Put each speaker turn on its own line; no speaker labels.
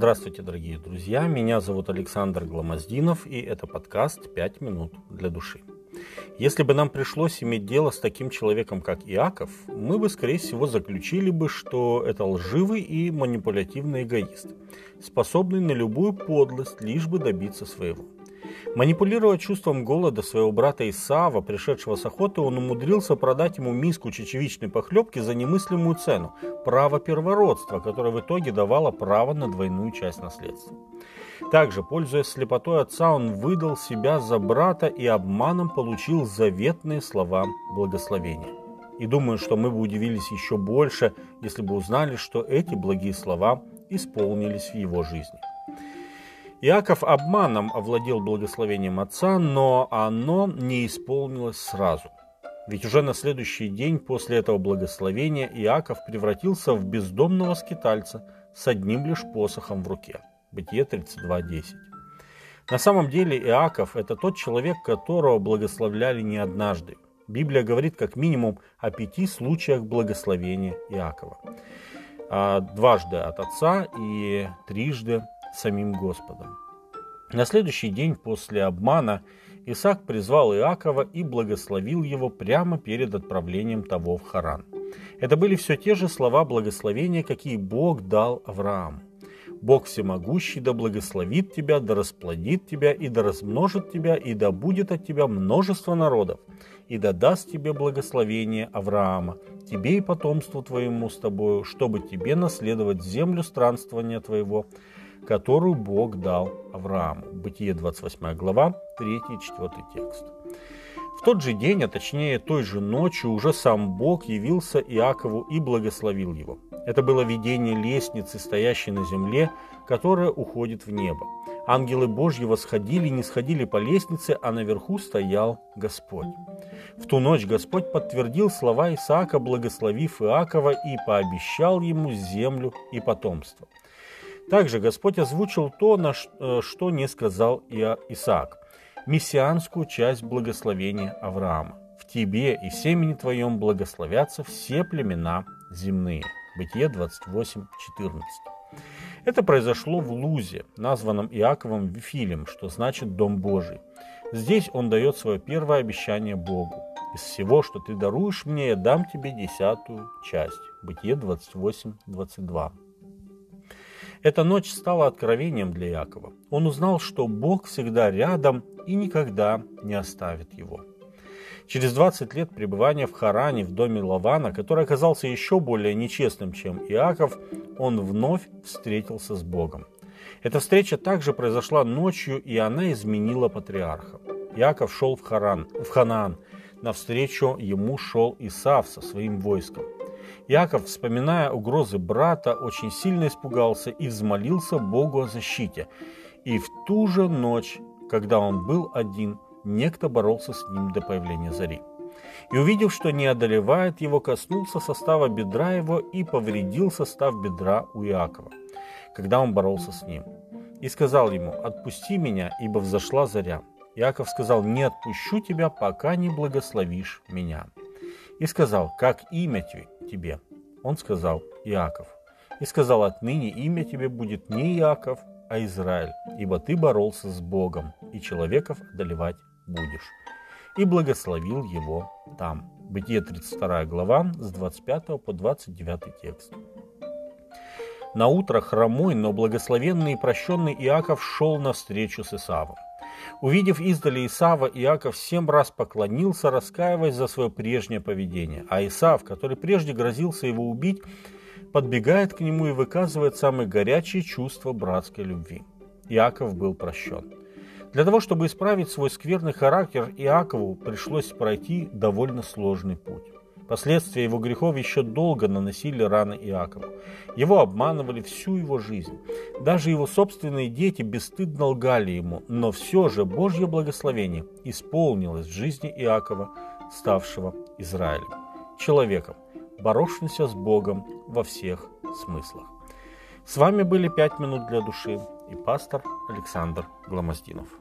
Здравствуйте, дорогие друзья. Меня зовут Александр Гламоздинов, и это подкаст «Пять минут для души». Если бы нам пришлось иметь дело с таким человеком, как Иаков, мы бы, скорее всего, заключили бы, что это лживый и манипулятивный эгоист, способный на любую подлость, лишь бы добиться своего – Манипулируя чувством голода своего брата Исава, пришедшего с охоты, он умудрился продать ему миску чечевичной похлебки за немыслимую цену – право первородства, которое в итоге давало право на двойную часть наследства. Также, пользуясь слепотой отца, он выдал себя за брата и обманом получил заветные слова благословения. И думаю, что мы бы удивились еще больше, если бы узнали, что эти благие слова исполнились в его жизни. Иаков обманом овладел благословением отца, но оно не исполнилось сразу. Ведь уже на следующий день после этого благословения Иаков превратился в бездомного скитальца с одним лишь посохом в руке. Бытие 32.10. На самом деле Иаков – это тот человек, которого благословляли не однажды. Библия говорит как минимум о пяти случаях благословения Иакова. А, дважды от отца и трижды самим Господом. На следующий день после обмана Исаак призвал Иакова и благословил его прямо перед отправлением того в Харан. Это были все те же слова благословения, какие Бог дал Аврааму. Бог всемогущий да благословит тебя, да расплодит тебя, и да размножит тебя, и да будет от тебя множество народов, и да даст тебе благословение Авраама, тебе и потомству твоему с тобою, чтобы тебе наследовать землю странствования твоего, которую Бог дал Аврааму. Бытие 28 глава, 3 и 4 текст. В тот же день, а точнее той же ночью, уже сам Бог явился Иакову и благословил его. Это было видение лестницы, стоящей на земле, которая уходит в небо. Ангелы Божьи восходили и не сходили по лестнице, а наверху стоял Господь. В ту ночь Господь подтвердил слова Исаака, благословив Иакова и пообещал ему землю и потомство. Также Господь озвучил то, на э, что не сказал Исаак, мессианскую часть благословения Авраама. В тебе и семени твоем благословятся все племена земные. Бытие 28, 14. Это произошло в Лузе, названном Иаковом Вифилем, что значит «дом Божий». Здесь он дает свое первое обещание Богу. «Из всего, что ты даруешь мне, я дам тебе десятую часть». Бытие 28, 22. Эта ночь стала откровением для Якова. Он узнал, что Бог всегда рядом и никогда не оставит его. Через 20 лет пребывания в Харане, в доме Лавана, который оказался еще более нечестным, чем Иаков, он вновь встретился с Богом. Эта встреча также произошла ночью, и она изменила патриарха. Иаков шел в, Харан, в Ханаан. Навстречу ему шел Исав со своим войском. Яков, вспоминая угрозы брата, очень сильно испугался и взмолился Богу о защите. И в ту же ночь, когда он был один, некто боролся с ним до появления зари. И увидев, что не одолевает его, коснулся состава бедра его и повредил состав бедра у Иакова, когда он боролся с ним. И сказал ему, «Отпусти меня, ибо взошла заря». Иаков сказал, «Не отпущу тебя, пока не благословишь меня». И сказал, «Как имя тебе?» Он сказал, Иаков. И сказал, отныне имя тебе будет не Иаков, а Израиль, ибо ты боролся с Богом, и человеков одолевать будешь. И благословил его там. Бытие 32 глава с 25 по 29 текст. На утро хромой, но благословенный и прощенный Иаков шел навстречу с Исавом. Увидев издали Исава, Иаков семь раз поклонился, раскаиваясь за свое прежнее поведение. А Исав, который прежде грозился его убить, подбегает к нему и выказывает самые горячие чувства братской любви. Иаков был прощен. Для того, чтобы исправить свой скверный характер, Иакову пришлось пройти довольно сложный путь. Последствия его грехов еще долго наносили раны Иакову. Его обманывали всю его жизнь. Даже его собственные дети бесстыдно лгали ему, но все же Божье благословение исполнилось в жизни Иакова, ставшего Израилем, человеком, боровшимся с Богом во всех смыслах. С вами были «Пять минут для души» и пастор Александр Гломоздинов.